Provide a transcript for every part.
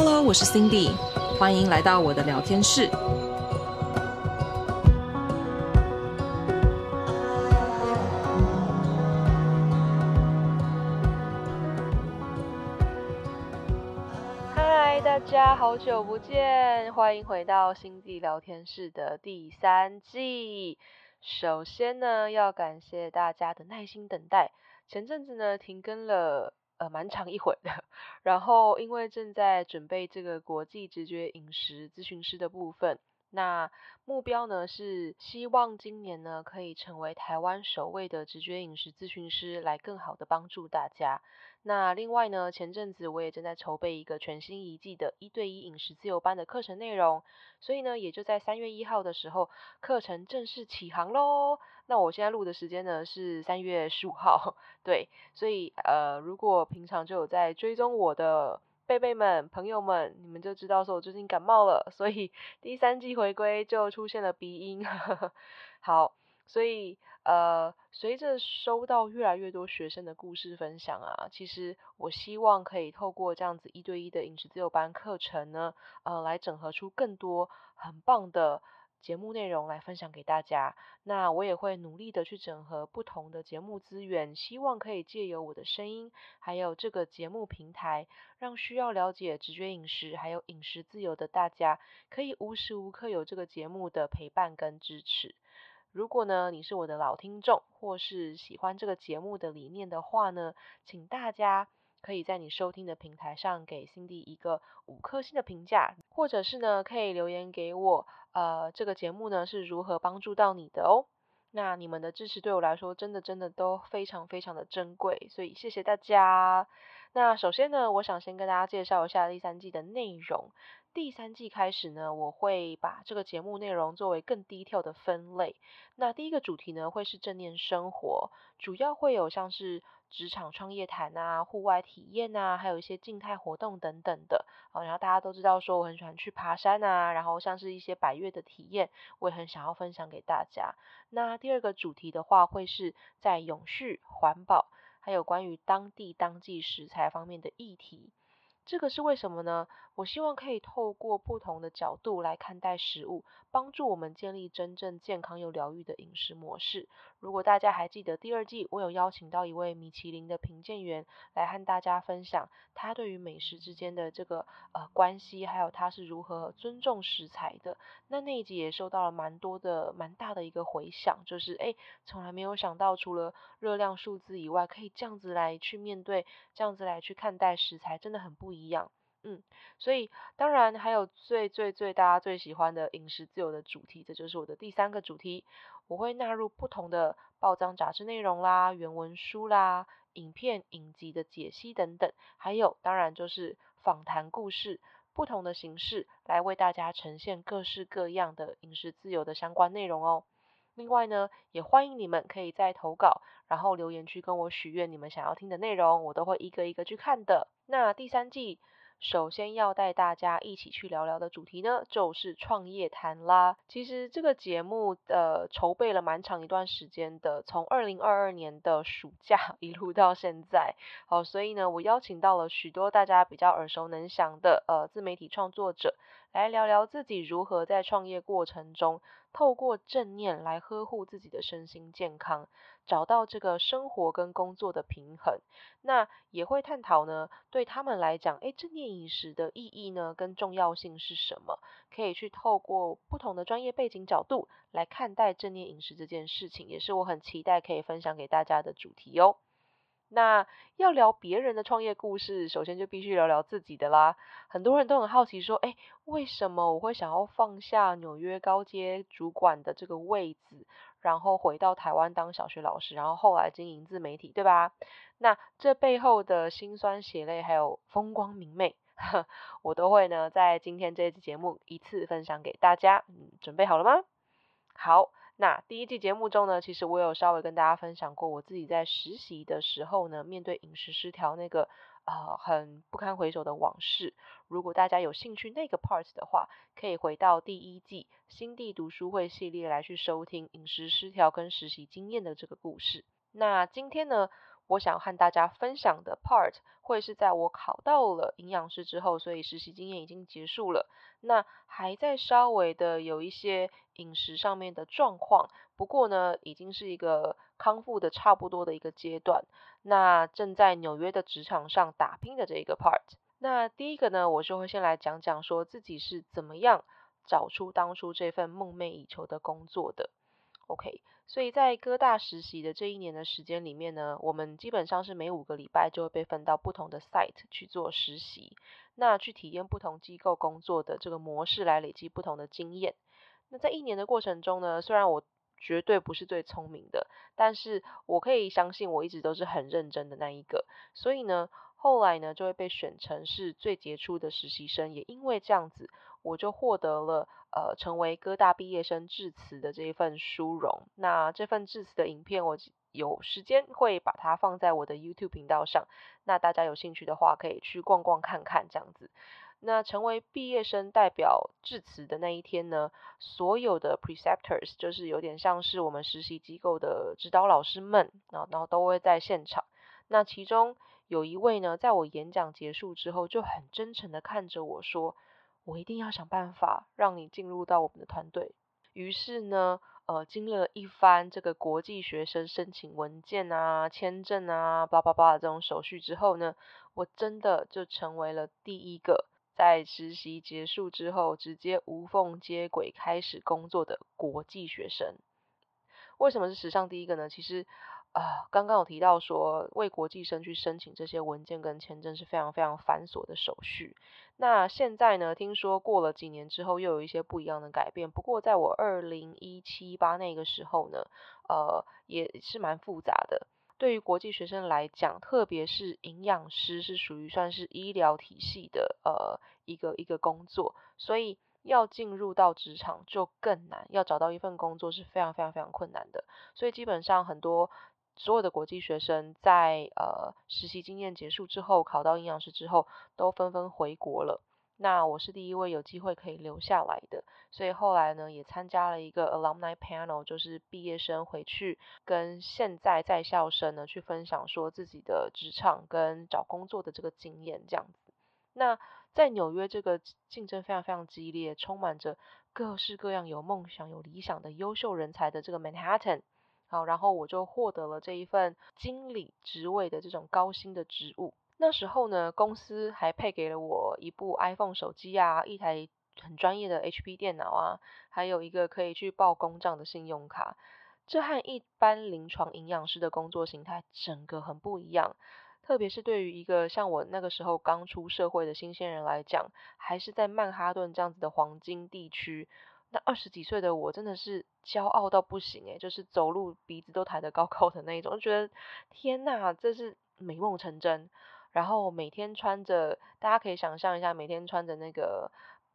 Hello，我是 Cindy，欢迎来到我的聊天室。嗨，大家好久不见，欢迎回到 Cindy 聊天室的第三季。首先呢，要感谢大家的耐心等待。前阵子呢，停更了。呃，蛮长一会的，然后因为正在准备这个国际直觉饮食咨询师的部分，那目标呢是希望今年呢可以成为台湾首位的直觉饮食咨询师，来更好的帮助大家。那另外呢，前阵子我也正在筹备一个全新一季的一对一饮食自由班的课程内容，所以呢，也就在三月一号的时候，课程正式起航喽。那我现在录的时间呢是三月十五号，对，所以呃，如果平常就有在追踪我的贝贝们、朋友们，你们就知道说我最近感冒了，所以第三季回归就出现了鼻音。好，所以呃，随着收到越来越多学生的故事分享啊，其实我希望可以透过这样子一对一的饮食自由班课程呢，呃，来整合出更多很棒的。节目内容来分享给大家，那我也会努力的去整合不同的节目资源，希望可以借由我的声音，还有这个节目平台，让需要了解直觉饮食还有饮食自由的大家，可以无时无刻有这个节目的陪伴跟支持。如果呢，你是我的老听众，或是喜欢这个节目的理念的话呢，请大家可以在你收听的平台上给辛迪一个五颗星的评价，或者是呢，可以留言给我。呃，这个节目呢是如何帮助到你的哦？那你们的支持对我来说真的真的都非常非常的珍贵，所以谢谢大家。那首先呢，我想先跟大家介绍一下第三季的内容。第三季开始呢，我会把这个节目内容作为更低调的分类。那第一个主题呢，会是正念生活，主要会有像是职场创业谈啊、户外体验啊，还有一些静态活动等等的。好，然后大家都知道说我很喜欢去爬山啊，然后像是一些百越的体验，我也很想要分享给大家。那第二个主题的话，会是在永续、环保，还有关于当地当季食材方面的议题。这个是为什么呢？我希望可以透过不同的角度来看待食物，帮助我们建立真正健康又疗愈的饮食模式。如果大家还记得第二季，我有邀请到一位米其林的评鉴员来和大家分享他对于美食之间的这个呃关系，还有他是如何尊重食材的。那那一集也受到了蛮多的蛮大的一个回响，就是诶，从来没有想到除了热量数字以外，可以这样子来去面对，这样子来去看待食材，真的很不一样。嗯，所以当然还有最最最大家最喜欢的饮食自由的主题，这就是我的第三个主题。我会纳入不同的报章杂志内容啦、原文书啦、影片影集的解析等等，还有当然就是访谈故事，不同的形式来为大家呈现各式各样的饮食自由的相关内容哦。另外呢，也欢迎你们可以在投稿，然后留言区跟我许愿你们想要听的内容，我都会一个一个去看的。那第三季。首先要带大家一起去聊聊的主题呢，就是创业谈啦。其实这个节目呃筹备了蛮长一段时间的，从二零二二年的暑假一路到现在。好，所以呢，我邀请到了许多大家比较耳熟能详的呃自媒体创作者，来聊聊自己如何在创业过程中，透过正念来呵护自己的身心健康。找到这个生活跟工作的平衡，那也会探讨呢，对他们来讲，诶，正念饮食的意义呢，跟重要性是什么？可以去透过不同的专业背景角度来看待正念饮食这件事情，也是我很期待可以分享给大家的主题哦。那要聊别人的创业故事，首先就必须聊聊自己的啦。很多人都很好奇说，诶，为什么我会想要放下纽约高阶主管的这个位置？然后回到台湾当小学老师，然后后来经营自媒体，对吧？那这背后的辛酸血泪，还有风光明媚，呵，我都会呢在今天这期节目一次分享给大家。嗯，准备好了吗？好，那第一季节目中呢，其实我有稍微跟大家分享过我自己在实习的时候呢，面对饮食失调那个。呃，很不堪回首的往事。如果大家有兴趣那个 part 的话，可以回到第一季新地读书会系列来去收听饮食失调跟实习经验的这个故事。那今天呢，我想和大家分享的 part 会是在我考到了营养师之后，所以实习经验已经结束了，那还在稍微的有一些饮食上面的状况，不过呢，已经是一个康复的差不多的一个阶段，那正在纽约的职场上打拼的这一个 part。那第一个呢，我就会先来讲讲说自己是怎么样找出当初这份梦寐以求的工作的。OK，所以在哥大实习的这一年的时间里面呢，我们基本上是每五个礼拜就会被分到不同的 site 去做实习，那去体验不同机构工作的这个模式，来累积不同的经验。那在一年的过程中呢，虽然我绝对不是最聪明的，但是我可以相信我一直都是很认真的那一个，所以呢。后来呢，就会被选成是最杰出的实习生，也因为这样子，我就获得了呃成为哥大毕业生致辞的这一份殊荣。那这份致辞的影片，我有时间会把它放在我的 YouTube 频道上，那大家有兴趣的话，可以去逛逛看看这样子。那成为毕业生代表致辞的那一天呢，所有的 preceptors 就是有点像是我们实习机构的指导老师们，然后然后都会在现场。那其中有一位呢，在我演讲结束之后，就很真诚的看着我说：“我一定要想办法让你进入到我们的团队。”于是呢，呃，经历了一番这个国际学生申请文件啊、签证啊、叭叭叭的这种手续之后呢，我真的就成为了第一个在实习结束之后直接无缝接轨开始工作的国际学生。为什么是史上第一个呢？其实。啊，刚刚有提到说，为国际生去申请这些文件跟签证是非常非常繁琐的手续。那现在呢，听说过了几年之后，又有一些不一样的改变。不过在我二零一七八那个时候呢，呃，也是蛮复杂的。对于国际学生来讲，特别是营养师是属于算是医疗体系的呃一个一个工作，所以。要进入到职场就更难，要找到一份工作是非常非常非常困难的。所以基本上很多所有的国际学生在呃实习经验结束之后，考到营养师之后，都纷纷回国了。那我是第一位有机会可以留下来的，所以后来呢也参加了一个 alumni panel，就是毕业生回去跟现在在校生呢去分享说自己的职场跟找工作的这个经验这样子。那在纽约这个竞争非常非常激烈，充满着各式各样有梦想、有理想的优秀人才的这个 Manhattan，好，然后我就获得了这一份经理职位的这种高薪的职务。那时候呢，公司还配给了我一部 iPhone 手机啊，一台很专业的 HP 电脑啊，还有一个可以去报公账的信用卡。这和一般临床营养师的工作形态整个很不一样。特别是对于一个像我那个时候刚出社会的新鲜人来讲，还是在曼哈顿这样子的黄金地区，那二十几岁的我真的是骄傲到不行诶，就是走路鼻子都抬得高高的那一种，就觉得天呐，这是美梦成真。然后每天穿着，大家可以想象一下，每天穿着那个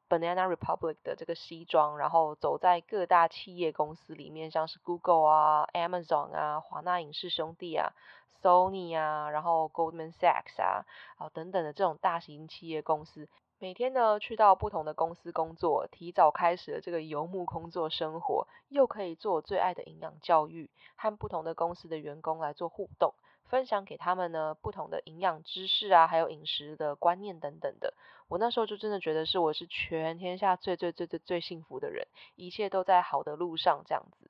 Banana Republic 的这个西装，然后走在各大企业公司里面，像是 Google 啊、Amazon 啊、华纳影视兄弟啊。Sony 啊，然后 Goldman Sachs 啊，啊等等的这种大型企业公司，每天呢去到不同的公司工作，提早开始了这个游牧工作生活，又可以做我最爱的营养教育，和不同的公司的员工来做互动，分享给他们呢不同的营养知识啊，还有饮食的观念等等的。我那时候就真的觉得是我是全天下最最最最最幸福的人，一切都在好的路上这样子。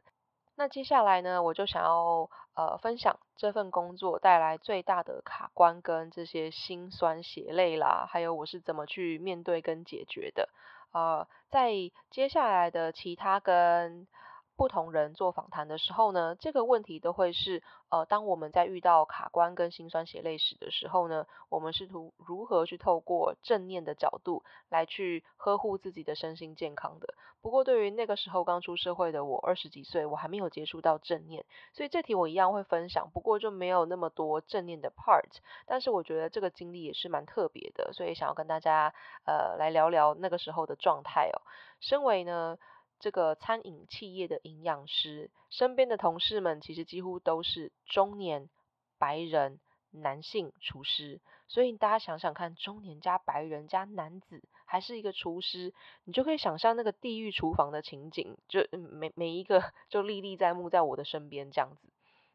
那接下来呢，我就想要呃分享这份工作带来最大的卡关跟这些辛酸血泪啦，还有我是怎么去面对跟解决的。呃，在接下来的其他跟不同人做访谈的时候呢，这个问题都会是，呃，当我们在遇到卡关跟辛酸血泪史的时候呢，我们试图如何去透过正念的角度来去呵护自己的身心健康的。不过对于那个时候刚出社会的我，二十几岁，我还没有接触到正念，所以这题我一样会分享，不过就没有那么多正念的 part。但是我觉得这个经历也是蛮特别的，所以想要跟大家呃来聊聊那个时候的状态哦。身为呢。这个餐饮企业的营养师，身边的同事们其实几乎都是中年白人男性厨师，所以大家想想看，中年加白人加男子，还是一个厨师，你就可以想象那个地狱厨房的情景，就每每一个 就历历在目，在我的身边这样子。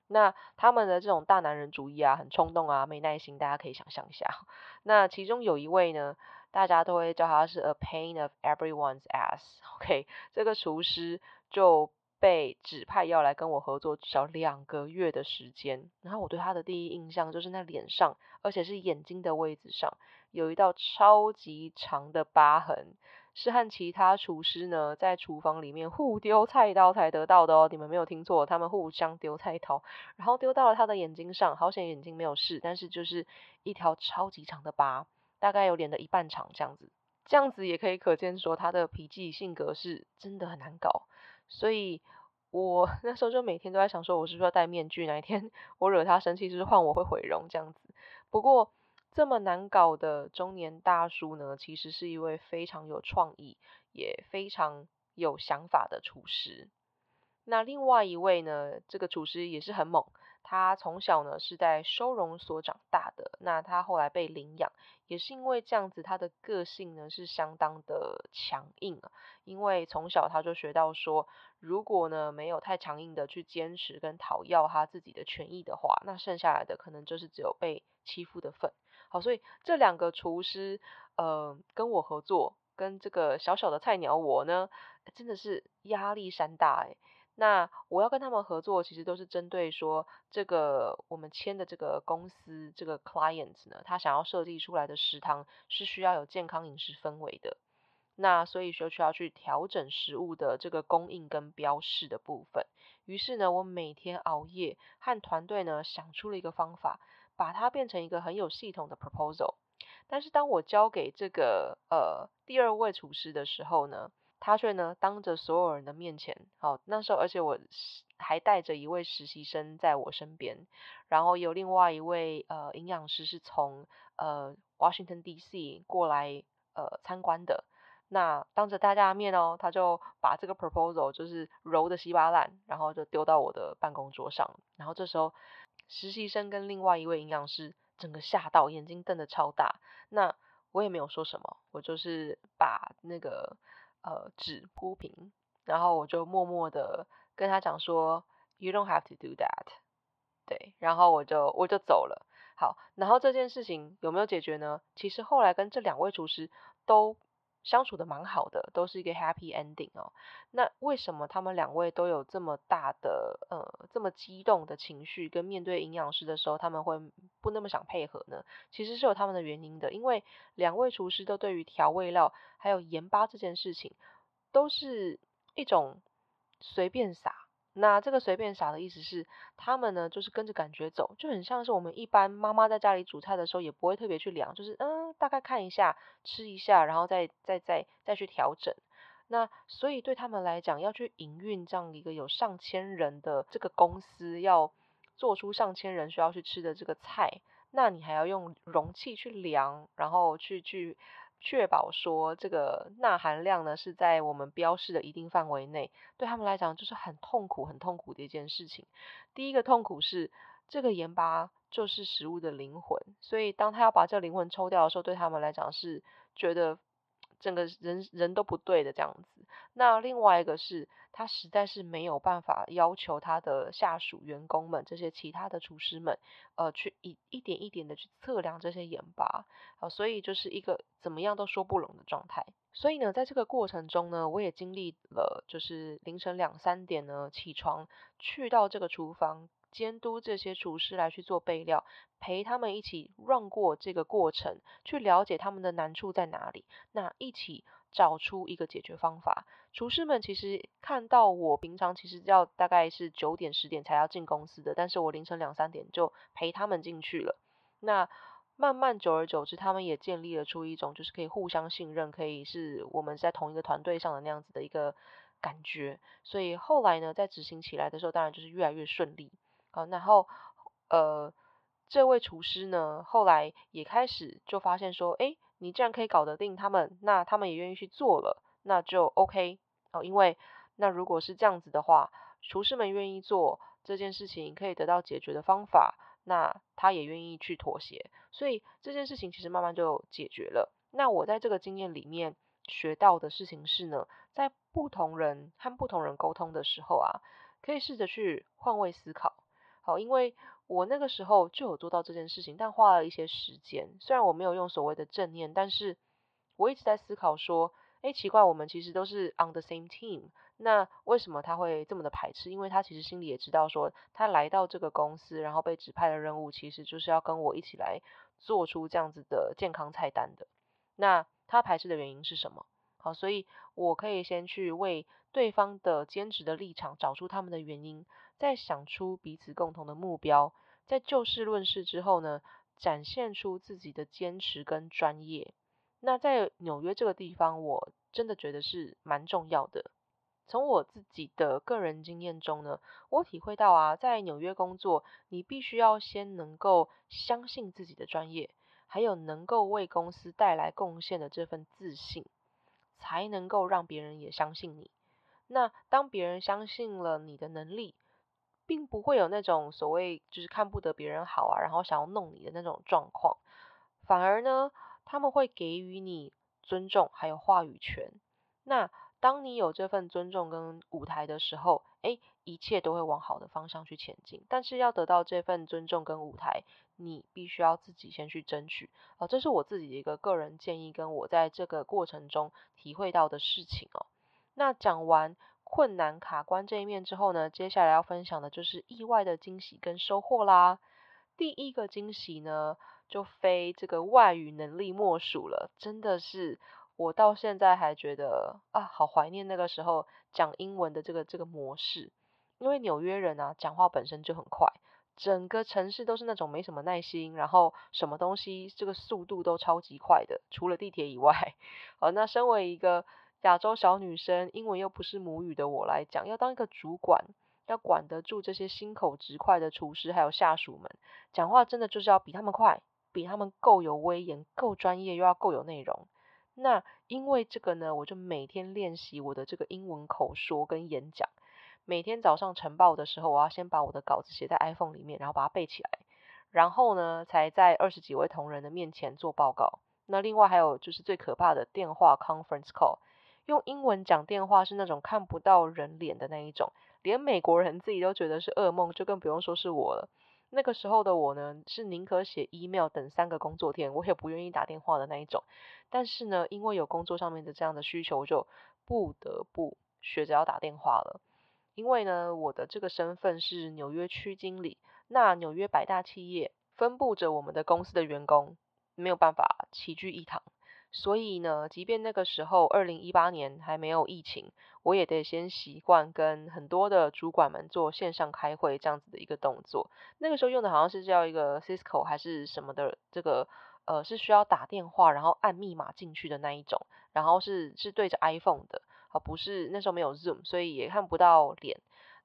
那他们的这种大男人主义啊，很冲动啊，没耐心，大家可以想象一下。那其中有一位呢，大家都会叫他是 a pain of everyone's ass。OK，这个厨师就被指派要来跟我合作至少两个月的时间。然后我对他的第一印象就是那脸上，而且是眼睛的位置上，有一道超级长的疤痕。是和其他厨师呢，在厨房里面互丢菜刀才得到的哦，你们没有听错，他们互相丢菜刀，然后丢到了他的眼睛上，好险眼睛没有事，但是就是一条超级长的疤，大概有脸的一半长这样子，这样子也可以可见说他的脾气性格是真的很难搞，所以我 那时候就每天都在想说，我是不是要戴面具，哪一天 我惹他生气，就是换我会毁容这样子，不过。这么难搞的中年大叔呢，其实是一位非常有创意，也非常有想法的厨师。那另外一位呢，这个厨师也是很猛，他从小呢是在收容所长大的。那他后来被领养，也是因为这样子，他的个性呢是相当的强硬啊。因为从小他就学到说，如果呢没有太强硬的去坚持跟讨要他自己的权益的话，那剩下来的可能就是只有被欺负的份。好，所以这两个厨师，呃，跟我合作，跟这个小小的菜鸟我呢，真的是压力山大诶。那我要跟他们合作，其实都是针对说，这个我们签的这个公司，这个 client 呢，他想要设计出来的食堂是需要有健康饮食氛围的。那所以说需要去调整食物的这个供应跟标示的部分。于是呢，我每天熬夜和团队呢想出了一个方法。把它变成一个很有系统的 proposal，但是当我交给这个呃第二位厨师的时候呢，他却呢当着所有人的面前，好，那时候而且我还带着一位实习生在我身边，然后有另外一位呃营养师是从呃 Washington DC 过来呃参观的，那当着大家的面哦，他就把这个 proposal 就是揉得稀巴烂，然后就丢到我的办公桌上，然后这时候。实习生跟另外一位营养师整个吓到，眼睛瞪得超大。那我也没有说什么，我就是把那个呃纸铺平，然后我就默默的跟他讲说：“You don't have to do that。”对，然后我就我就走了。好，然后这件事情有没有解决呢？其实后来跟这两位厨师都。相处的蛮好的，都是一个 happy ending 哦。那为什么他们两位都有这么大的呃这么激动的情绪，跟面对营养师的时候，他们会不那么想配合呢？其实是有他们的原因的，因为两位厨师都对于调味料还有盐巴这件事情，都是一种随便撒。那这个随便撒的意思是，他们呢就是跟着感觉走，就很像是我们一般妈妈在家里煮菜的时候，也不会特别去量，就是嗯大概看一下，吃一下，然后再再再再去调整。那所以对他们来讲，要去营运这样一个有上千人的这个公司，要做出上千人需要去吃的这个菜，那你还要用容器去量，然后去去。确保说这个钠含量呢是在我们标示的一定范围内，对他们来讲就是很痛苦、很痛苦的一件事情。第一个痛苦是这个盐巴就是食物的灵魂，所以当他要把这个灵魂抽掉的时候，对他们来讲是觉得。整个人人都不对的这样子，那另外一个是他实在是没有办法要求他的下属员工们这些其他的厨师们，呃，去一一点一点的去测量这些盐巴，啊，所以就是一个怎么样都说不拢的状态。所以呢，在这个过程中呢，我也经历了，就是凌晨两三点呢起床去到这个厨房。监督这些厨师来去做备料，陪他们一起 run 过这个过程，去了解他们的难处在哪里，那一起找出一个解决方法。厨师们其实看到我平常其实要大概是九点十点才要进公司的，但是我凌晨两三点就陪他们进去了。那慢慢久而久之，他们也建立了出一种就是可以互相信任，可以是我们在同一个团队上的那样子的一个感觉。所以后来呢，在执行起来的时候，当然就是越来越顺利。好，然后，呃，这位厨师呢，后来也开始就发现说，诶，你既然可以搞得定他们，那他们也愿意去做了，那就 OK。哦，因为那如果是这样子的话，厨师们愿意做这件事情，可以得到解决的方法，那他也愿意去妥协，所以这件事情其实慢慢就解决了。那我在这个经验里面学到的事情是呢，在不同人和不同人沟通的时候啊，可以试着去换位思考。好，因为我那个时候就有做到这件事情，但花了一些时间。虽然我没有用所谓的正念，但是我一直在思考说，诶，奇怪，我们其实都是 on the same team。那为什么他会这么的排斥？因为他其实心里也知道，说他来到这个公司，然后被指派的任务，其实就是要跟我一起来做出这样子的健康菜单的。那他排斥的原因是什么？好，所以我可以先去为对方的坚持的立场找出他们的原因，再想出彼此共同的目标，在就事论事之后呢，展现出自己的坚持跟专业。那在纽约这个地方，我真的觉得是蛮重要的。从我自己的个人经验中呢，我体会到啊，在纽约工作，你必须要先能够相信自己的专业，还有能够为公司带来贡献的这份自信，才能够让别人也相信你。那当别人相信了你的能力，并不会有那种所谓就是看不得别人好啊，然后想要弄你的那种状况，反而呢，他们会给予你尊重还有话语权。那当你有这份尊重跟舞台的时候，诶，一切都会往好的方向去前进。但是要得到这份尊重跟舞台，你必须要自己先去争取。啊，这是我自己的一个个人建议，跟我在这个过程中体会到的事情哦。那讲完困难卡关这一面之后呢，接下来要分享的就是意外的惊喜跟收获啦。第一个惊喜呢，就非这个外语能力莫属了，真的是。我到现在还觉得啊，好怀念那个时候讲英文的这个这个模式，因为纽约人啊，讲话本身就很快，整个城市都是那种没什么耐心，然后什么东西这个速度都超级快的，除了地铁以外。好，那身为一个亚洲小女生，英文又不是母语的我来讲，要当一个主管，要管得住这些心口直快的厨师还有下属们，讲话真的就是要比他们快，比他们够有威严，够专业，又要够有内容。那因为这个呢，我就每天练习我的这个英文口说跟演讲。每天早上晨报的时候，我要先把我的稿子写在 iPhone 里面，然后把它背起来，然后呢，才在二十几位同仁的面前做报告。那另外还有就是最可怕的电话 conference call，用英文讲电话是那种看不到人脸的那一种，连美国人自己都觉得是噩梦，就更不用说是我了。那个时候的我呢，是宁可写 email 等三个工作天，我也不愿意打电话的那一种。但是呢，因为有工作上面的这样的需求，就不得不学着要打电话了。因为呢，我的这个身份是纽约区经理，那纽约百大企业分布着我们的公司的员工，没有办法齐聚一堂。所以呢，即便那个时候二零一八年还没有疫情，我也得先习惯跟很多的主管们做线上开会这样子的一个动作。那个时候用的好像是叫一个 Cisco 还是什么的，这个呃是需要打电话然后按密码进去的那一种，然后是是对着 iPhone 的，而不是那时候没有 Zoom，所以也看不到脸。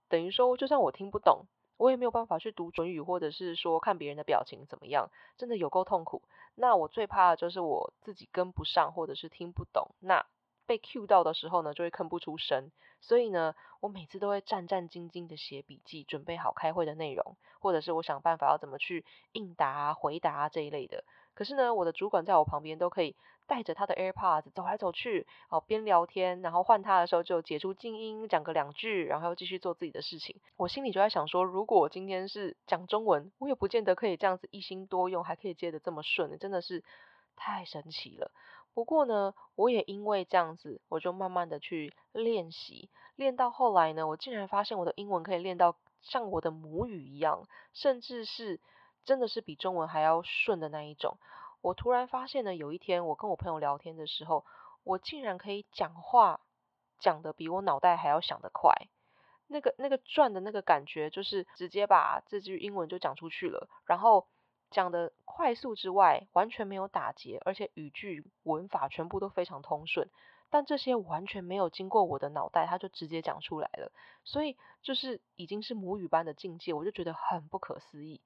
等于说，就算我听不懂，我也没有办法去读唇语，或者是说看别人的表情怎么样，真的有够痛苦。那我最怕的就是我自己跟不上，或者是听不懂。那被 cue 到的时候呢，就会吭不出声。所以呢，我每次都会战战兢兢的写笔记，准备好开会的内容，或者是我想办法要怎么去应答、回答这一类的。可是呢，我的主管在我旁边都可以带着他的 AirPods 走来走去，哦，边聊天，然后换他的时候就解除静音，讲个两句，然后又继续做自己的事情。我心里就在想说，如果我今天是讲中文，我也不见得可以这样子一心多用，还可以接得这么顺，真的是太神奇了。不过呢，我也因为这样子，我就慢慢的去练习，练到后来呢，我竟然发现我的英文可以练到像我的母语一样，甚至是。真的是比中文还要顺的那一种。我突然发现呢，有一天我跟我朋友聊天的时候，我竟然可以讲话讲得比我脑袋还要想得快。那个那个转的那个感觉，就是直接把这句英文就讲出去了，然后讲得快速之外，完全没有打结，而且语句文法全部都非常通顺。但这些完全没有经过我的脑袋，他就直接讲出来了。所以就是已经是母语般的境界，我就觉得很不可思议。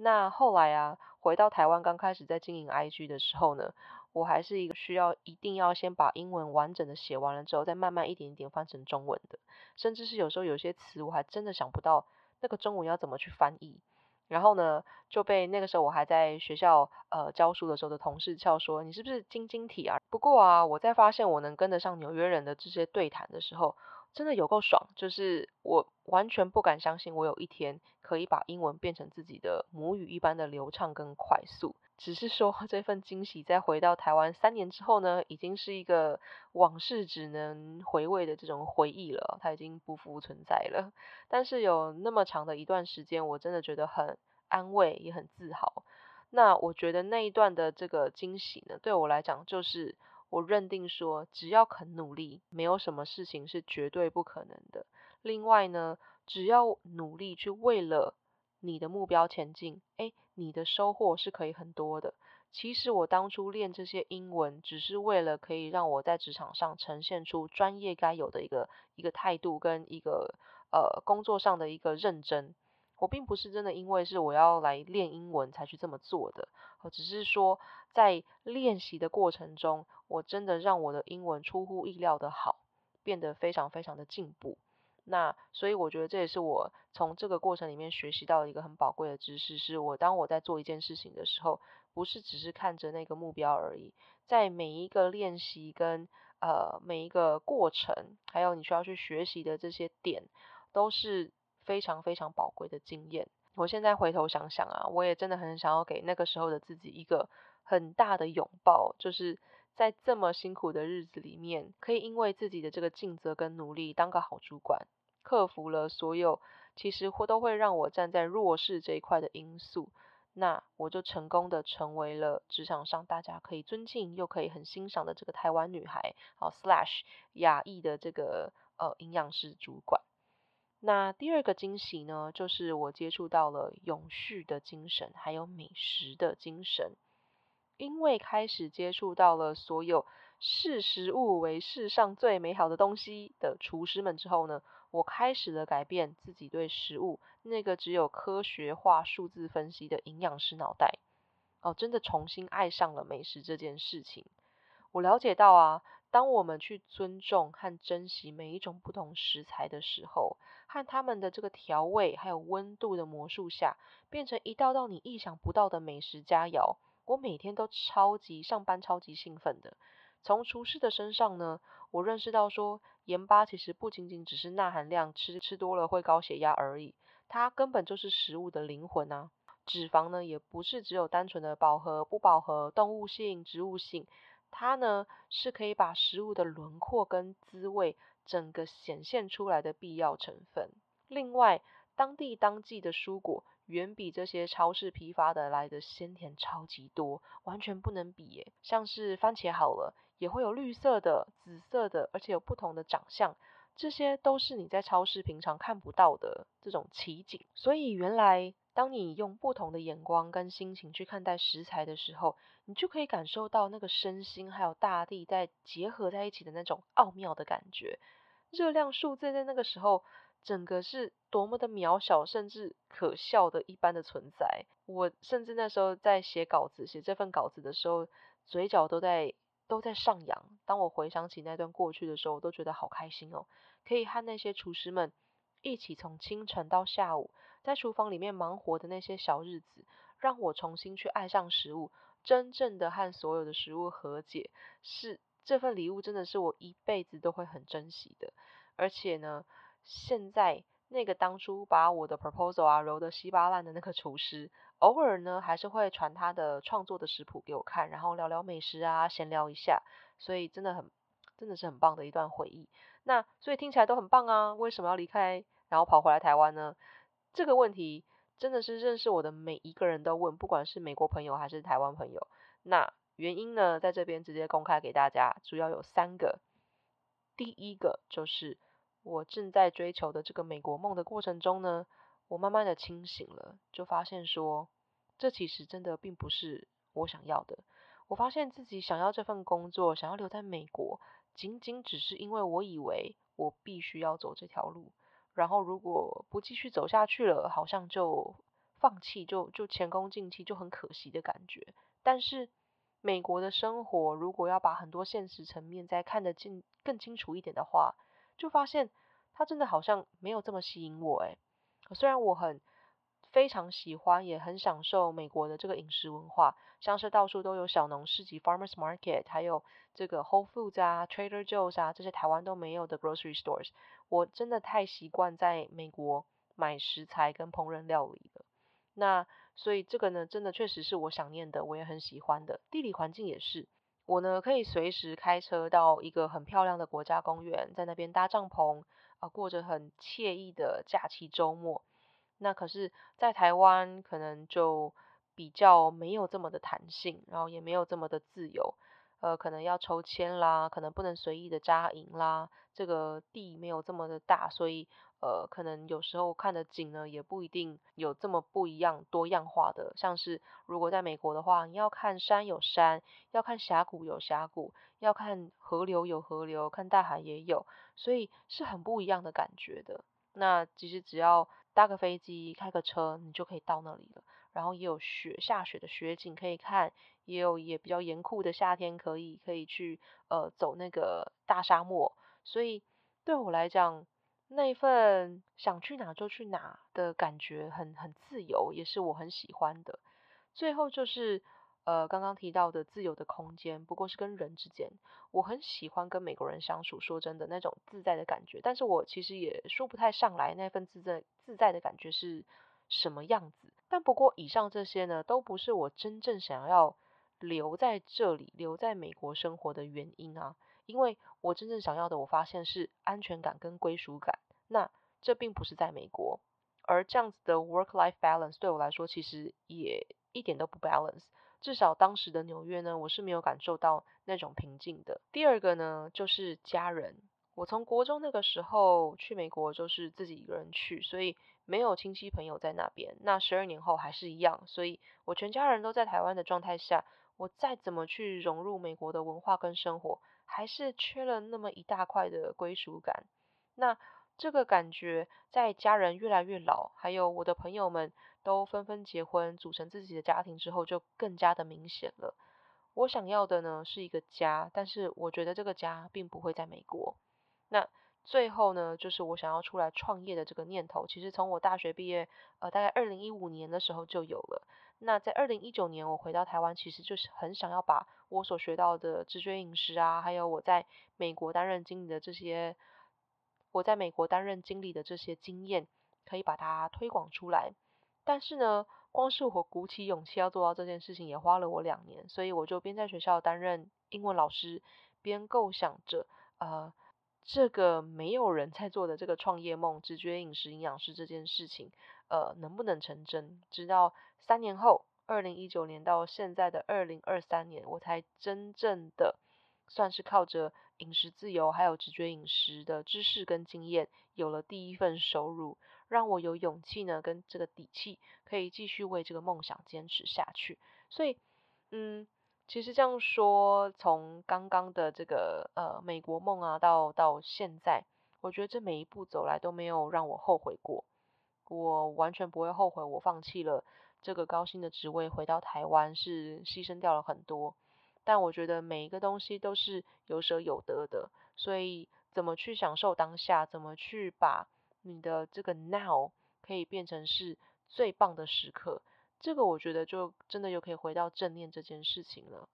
那后来啊，回到台湾刚开始在经营 IG 的时候呢，我还是一个需要一定要先把英文完整的写完了之后，再慢慢一点一点翻成中文的，甚至是有时候有些词我还真的想不到那个中文要怎么去翻译，然后呢就被那个时候我还在学校呃教书的时候的同事笑说，你是不是晶晶体啊？不过啊，我在发现我能跟得上纽约人的这些对谈的时候，真的有够爽，就是我完全不敢相信，我有一天可以把英文变成自己的母语一般的流畅跟快速。只是说这份惊喜，在回到台湾三年之后呢，已经是一个往事只能回味的这种回忆了，它已经不复存在了。但是有那么长的一段时间，我真的觉得很安慰，也很自豪。那我觉得那一段的这个惊喜呢，对我来讲就是。我认定说，只要肯努力，没有什么事情是绝对不可能的。另外呢，只要努力去为了你的目标前进，诶，你的收获是可以很多的。其实我当初练这些英文，只是为了可以让我在职场上呈现出专业该有的一个一个态度跟一个呃工作上的一个认真。我并不是真的因为是我要来练英文才去这么做的，我只是说在练习的过程中，我真的让我的英文出乎意料的好，变得非常非常的进步。那所以我觉得这也是我从这个过程里面学习到一个很宝贵的知识，是我当我在做一件事情的时候，不是只是看着那个目标而已，在每一个练习跟呃每一个过程，还有你需要去学习的这些点，都是。非常非常宝贵的经验。我现在回头想想啊，我也真的很想要给那个时候的自己一个很大的拥抱，就是在这么辛苦的日子里面，可以因为自己的这个尽责跟努力，当个好主管，克服了所有其实或都会让我站在弱势这一块的因素，那我就成功的成为了职场上大家可以尊敬又可以很欣赏的这个台湾女孩，好 slash 亚裔的这个呃营养师主管。那第二个惊喜呢，就是我接触到了永续的精神，还有美食的精神。因为开始接触到了所有视食物为世上最美好的东西的厨师们之后呢，我开始了改变自己对食物那个只有科学化数字分析的营养师脑袋。哦，真的重新爱上了美食这件事情。我了解到啊，当我们去尊重和珍惜每一种不同食材的时候，和他们的这个调味还有温度的魔术下，变成一道道你意想不到的美食佳肴。我每天都超级上班超级兴奋的。从厨师的身上呢，我认识到说，盐巴其实不仅仅只是钠含量，吃吃多了会高血压而已，它根本就是食物的灵魂啊。脂肪呢，也不是只有单纯的饱和不饱和，动物性、植物性，它呢是可以把食物的轮廓跟滋味。整个显现出来的必要成分。另外，当地当季的蔬果远比这些超市批发的来的鲜甜超级多，完全不能比耶。像是番茄好了，也会有绿色的、紫色的，而且有不同的长相，这些都是你在超市平常看不到的这种奇景。所以原来，当你用不同的眼光跟心情去看待食材的时候，你就可以感受到那个身心还有大地在结合在一起的那种奥妙的感觉。热量数字在那个时候，整个是多么的渺小，甚至可笑的一般的存在。我甚至那时候在写稿子，写这份稿子的时候，嘴角都在都在上扬。当我回想起那段过去的时候，我都觉得好开心哦，可以和那些厨师们一起从清晨到下午，在厨房里面忙活的那些小日子，让我重新去爱上食物，真正的和所有的食物和解，是。这份礼物真的是我一辈子都会很珍惜的，而且呢，现在那个当初把我的 proposal 啊揉得稀巴烂的那个厨师，偶尔呢还是会传他的创作的食谱给我看，然后聊聊美食啊，闲聊一下，所以真的很，真的是很棒的一段回忆。那所以听起来都很棒啊，为什么要离开，然后跑回来台湾呢？这个问题真的是认识我的每一个人都问，不管是美国朋友还是台湾朋友，那。原因呢，在这边直接公开给大家，主要有三个。第一个就是我正在追求的这个美国梦的过程中呢，我慢慢的清醒了，就发现说，这其实真的并不是我想要的。我发现自己想要这份工作，想要留在美国，仅仅只是因为我以为我必须要走这条路，然后如果不继续走下去了，好像就放弃，就就前功尽弃，就很可惜的感觉。但是。美国的生活，如果要把很多现实层面再看得更更清楚一点的话，就发现它真的好像没有这么吸引我诶。虽然我很非常喜欢，也很享受美国的这个饮食文化，像是到处都有小农市集 （farmers market），还有这个 Whole Foods 啊、Trader Joe's 啊，这些台湾都没有的 grocery stores。我真的太习惯在美国买食材跟烹饪料理了。那所以这个呢，真的确实是我想念的，我也很喜欢的。地理环境也是，我呢可以随时开车到一个很漂亮的国家公园，在那边搭帐篷，啊、过着很惬意的假期周末。那可是，在台湾可能就比较没有这么的弹性，然后也没有这么的自由，呃，可能要抽签啦，可能不能随意的扎营啦，这个地没有这么的大，所以呃，可能有时候看的景呢，也不一定有这么不一样多样化的，像是如果在美国的话，你要看山有山，要看峡谷有峡谷，要看河流有河流，看大海也有，所以是很不一样的感觉的。那其实只要搭个飞机，开个车，你就可以到那里了。然后也有雪，下雪的雪景可以看，也有也比较严酷的夏天可以可以去呃走那个大沙漠。所以对我来讲，那份想去哪就去哪的感觉很很自由，也是我很喜欢的。最后就是。呃，刚刚提到的自由的空间，不过是跟人之间。我很喜欢跟美国人相处，说真的，那种自在的感觉。但是我其实也说不太上来那份自在自在的感觉是什么样子。但不过以上这些呢，都不是我真正想要留在这里、留在美国生活的原因啊。因为我真正想要的，我发现是安全感跟归属感。那这并不是在美国，而这样子的 work-life balance 对我来说，其实也一点都不 balance。至少当时的纽约呢，我是没有感受到那种平静的。第二个呢，就是家人。我从国中那个时候去美国，就是自己一个人去，所以没有亲戚朋友在那边。那十二年后还是一样，所以我全家人都在台湾的状态下，我再怎么去融入美国的文化跟生活，还是缺了那么一大块的归属感。那这个感觉，在家人越来越老，还有我的朋友们。都纷纷结婚，组成自己的家庭之后，就更加的明显了。我想要的呢，是一个家，但是我觉得这个家并不会在美国。那最后呢，就是我想要出来创业的这个念头，其实从我大学毕业，呃，大概二零一五年的时候就有了。那在二零一九年我回到台湾，其实就是很想要把我所学到的直觉饮食啊，还有我在美国担任经理的这些，我在美国担任经理的这些经验，可以把它推广出来。但是呢，光是我鼓起勇气要做到这件事情，也花了我两年。所以我就边在学校担任英文老师，边构想着，呃，这个没有人在做的这个创业梦——直觉饮食营养师这件事情，呃，能不能成真？直到三年后，二零一九年到现在的二零二三年，我才真正的算是靠着饮食自由，还有直觉饮食的知识跟经验，有了第一份收入。让我有勇气呢，跟这个底气，可以继续为这个梦想坚持下去。所以，嗯，其实这样说，从刚刚的这个呃美国梦啊，到到现在，我觉得这每一步走来都没有让我后悔过。我完全不会后悔，我放弃了这个高薪的职位，回到台湾是牺牲掉了很多。但我觉得每一个东西都是有舍有得的，所以怎么去享受当下，怎么去把。你的这个 now 可以变成是最棒的时刻，这个我觉得就真的又可以回到正念这件事情了。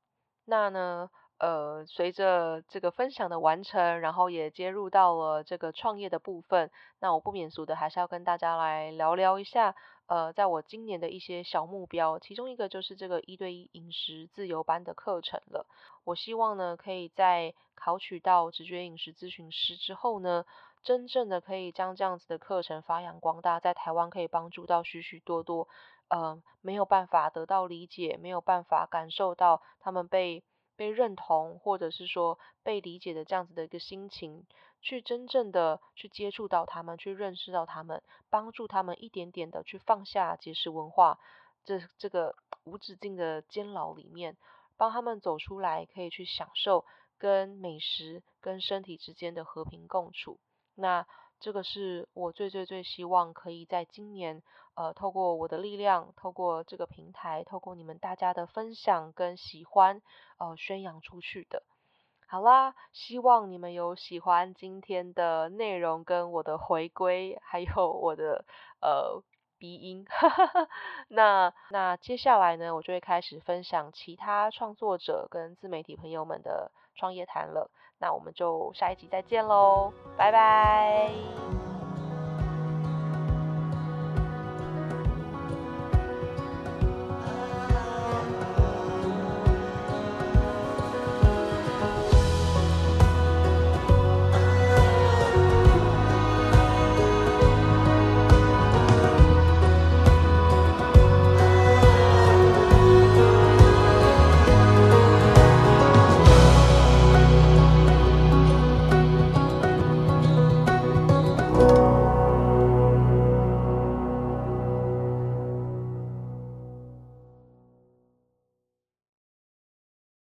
那呢，呃，随着这个分享的完成，然后也接入到了这个创业的部分，那我不免俗的还是要跟大家来聊聊一下，呃，在我今年的一些小目标，其中一个就是这个一对一饮食自由班的课程了。我希望呢，可以在考取到直觉饮食咨询师之后呢。真正的可以将这样子的课程发扬光大，在台湾可以帮助到许许多多，呃，没有办法得到理解，没有办法感受到他们被被认同，或者是说被理解的这样子的一个心情，去真正的去接触到他们，去认识到他们，帮助他们一点点的去放下节食文化这这个无止境的监牢里面，帮他们走出来，可以去享受跟美食跟身体之间的和平共处。那这个是我最最最希望可以在今年，呃，透过我的力量，透过这个平台，透过你们大家的分享跟喜欢，呃，宣扬出去的。好啦，希望你们有喜欢今天的内容跟我的回归，还有我的呃鼻音。那那接下来呢，我就会开始分享其他创作者跟自媒体朋友们的创业谈了。那我们就下一集再见喽，拜拜。